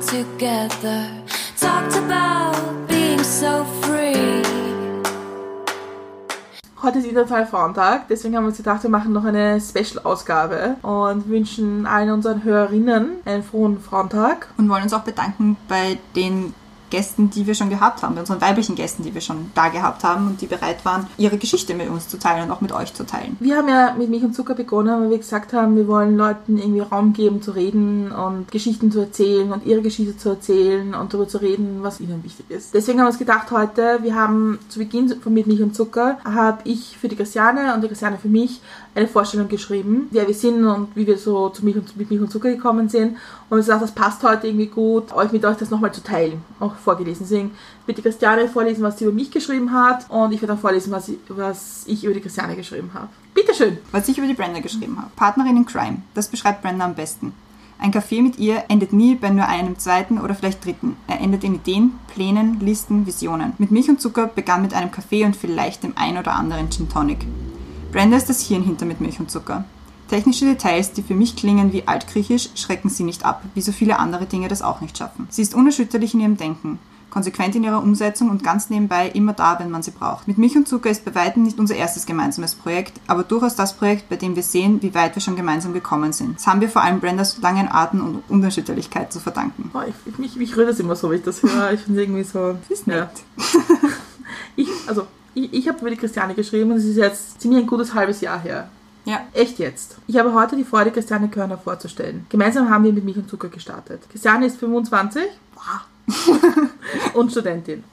together. Talked about being so free. Heute ist Internationaler Frauentag, deswegen haben wir uns gedacht, wir machen noch eine Special-Ausgabe und wünschen allen unseren Hörerinnen einen frohen Frauentag. Und wollen uns auch bedanken bei den Gästen, die wir schon gehabt haben, bei unseren weiblichen Gästen, die wir schon da gehabt haben und die bereit waren, ihre Geschichte mit uns zu teilen und auch mit euch zu teilen. Wir haben ja mit Milch und Zucker begonnen, weil wir gesagt haben, wir wollen Leuten irgendwie Raum geben zu reden und Geschichten zu erzählen und ihre Geschichte zu erzählen und darüber zu reden, was ihnen wichtig ist. Deswegen haben wir uns gedacht heute, wir haben zu Beginn von Mit Milch und Zucker, habe ich für die Christiane und die Christiane für mich eine Vorstellung geschrieben, wer wir sind und wie wir so zu Milch und, mit Milch und Zucker gekommen sind. Und ich gesagt, das passt heute irgendwie gut, euch mit euch das nochmal zu teilen, auch vorgelesen. Deswegen wird die Christiane vorlesen, was sie über mich geschrieben hat und ich werde dann vorlesen, was ich, was ich über die Christiane geschrieben habe. Bitteschön! Was ich über die Brenda geschrieben habe. Partnerin in Crime. Das beschreibt Brenda am besten. Ein Café mit ihr endet nie bei nur einem zweiten oder vielleicht dritten. Er endet in Ideen, Plänen, Listen, Visionen. Mit Milch und Zucker begann mit einem Kaffee und vielleicht dem ein oder anderen Gin Tonic. Brenda ist das Hirn hinter mit Milch und Zucker. Technische Details, die für mich klingen wie altgriechisch, schrecken sie nicht ab, wie so viele andere Dinge das auch nicht schaffen. Sie ist unerschütterlich in ihrem Denken, konsequent in ihrer Umsetzung und ganz nebenbei immer da, wenn man sie braucht. Mit Milch und Zucker ist bei weitem nicht unser erstes gemeinsames Projekt, aber durchaus das Projekt, bei dem wir sehen, wie weit wir schon gemeinsam gekommen sind. Das haben wir vor allem Brendas langen Atem und Unerschütterlichkeit zu verdanken. Boah, ich, mich, mich rührt das immer so, wenn ich das höre. Ich finde irgendwie so. Das ist nett. Ich, also, ich, ich habe über die Christiane geschrieben und es ist jetzt ziemlich ein gutes halbes Jahr her. Ja. Echt jetzt. Ich habe heute die Freude, Christiane Körner vorzustellen. Gemeinsam haben wir mit Milch und Zucker gestartet. Christiane ist 25 und Studentin.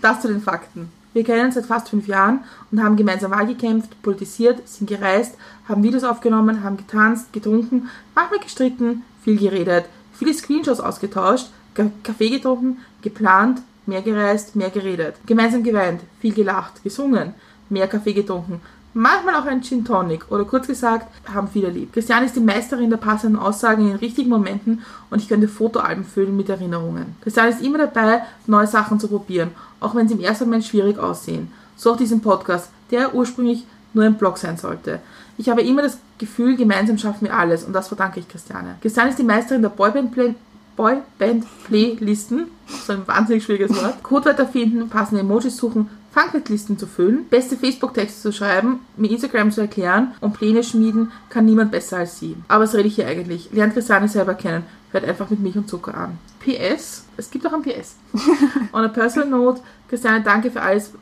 Das zu den Fakten. Wir kennen uns seit fast fünf Jahren und haben gemeinsam Wahl gekämpft, politisiert, sind gereist, haben Videos aufgenommen, haben getanzt, getrunken, manchmal gestritten, viel geredet, viele Screenshots ausgetauscht, Ka- Kaffee getrunken, geplant, mehr gereist, mehr geredet. Gemeinsam geweint, viel gelacht, gesungen, mehr Kaffee getrunken, manchmal auch ein Gin Tonic oder kurz gesagt, haben viele lieb. Christiane ist die Meisterin der passenden Aussagen in den richtigen Momenten und ich könnte Fotoalben füllen mit Erinnerungen. Christiane ist immer dabei, neue Sachen zu probieren, auch wenn sie im ersten Moment schwierig aussehen. So auch diesen Podcast, der ursprünglich nur ein Blog sein sollte. Ich habe immer das Gefühl, gemeinsam schaffen wir alles und das verdanke ich Christiane. Christiane ist die Meisterin der Boyband Play Boyband-Playlisten, so ein wahnsinnig schwieriges Wort, Codewörter finden, passende Emojis suchen, Funklist-Listen zu füllen, beste Facebook-Texte zu schreiben, mir Instagram zu erklären und Pläne schmieden, kann niemand besser als sie. Aber was rede ich hier eigentlich? Lernt Christiane selber kennen. Hört einfach mit Milch und Zucker an. PS, es gibt auch ein PS. On a personal note, Christiane, danke für alles,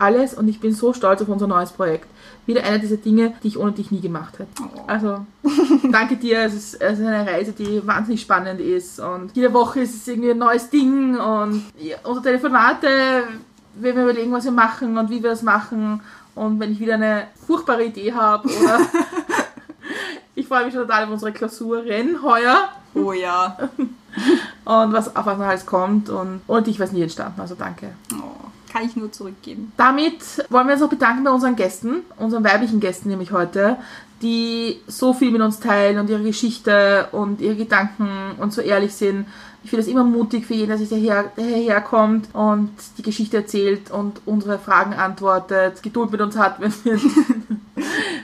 alles und ich bin so stolz auf unser neues Projekt. Wieder eine dieser Dinge, die ich ohne dich nie gemacht hätte. Also, danke dir. Es ist, es ist eine Reise, die wahnsinnig spannend ist und jede Woche ist es irgendwie ein neues Ding und unsere Telefonate, wenn wir überlegen, was wir machen und wie wir es machen und wenn ich wieder eine furchtbare Idee habe oder ich freue mich schon total auf unsere Klausuren heuer Oh ja. und was auf was noch alles kommt und ohne dich wäre es nie entstanden. Also danke. Oh, kann ich nur zurückgeben. Damit wollen wir uns noch bedanken bei unseren Gästen, unseren weiblichen Gästen nämlich heute, die so viel mit uns teilen und ihre Geschichte und ihre Gedanken und so ehrlich sind. Ich finde es immer mutig für jeden, der sich daher, daher kommt und die Geschichte erzählt und unsere Fragen antwortet, Geduld mit uns hat, wenn wir,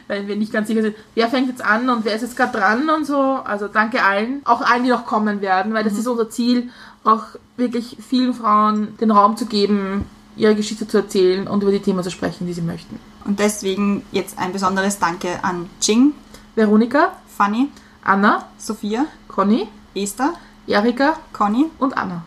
wenn wir nicht ganz sicher sind, wer fängt jetzt an und wer ist jetzt gerade dran und so. Also danke allen, auch allen, die noch kommen werden, weil das ist unser Ziel, auch wirklich vielen Frauen den Raum zu geben, ihre Geschichte zu erzählen und über die Themen zu sprechen, die sie möchten. Und deswegen jetzt ein besonderes Danke an Jing, Veronika, Fanny, Anna, Sophia, Conny, Esther, Erika Conny und Anna.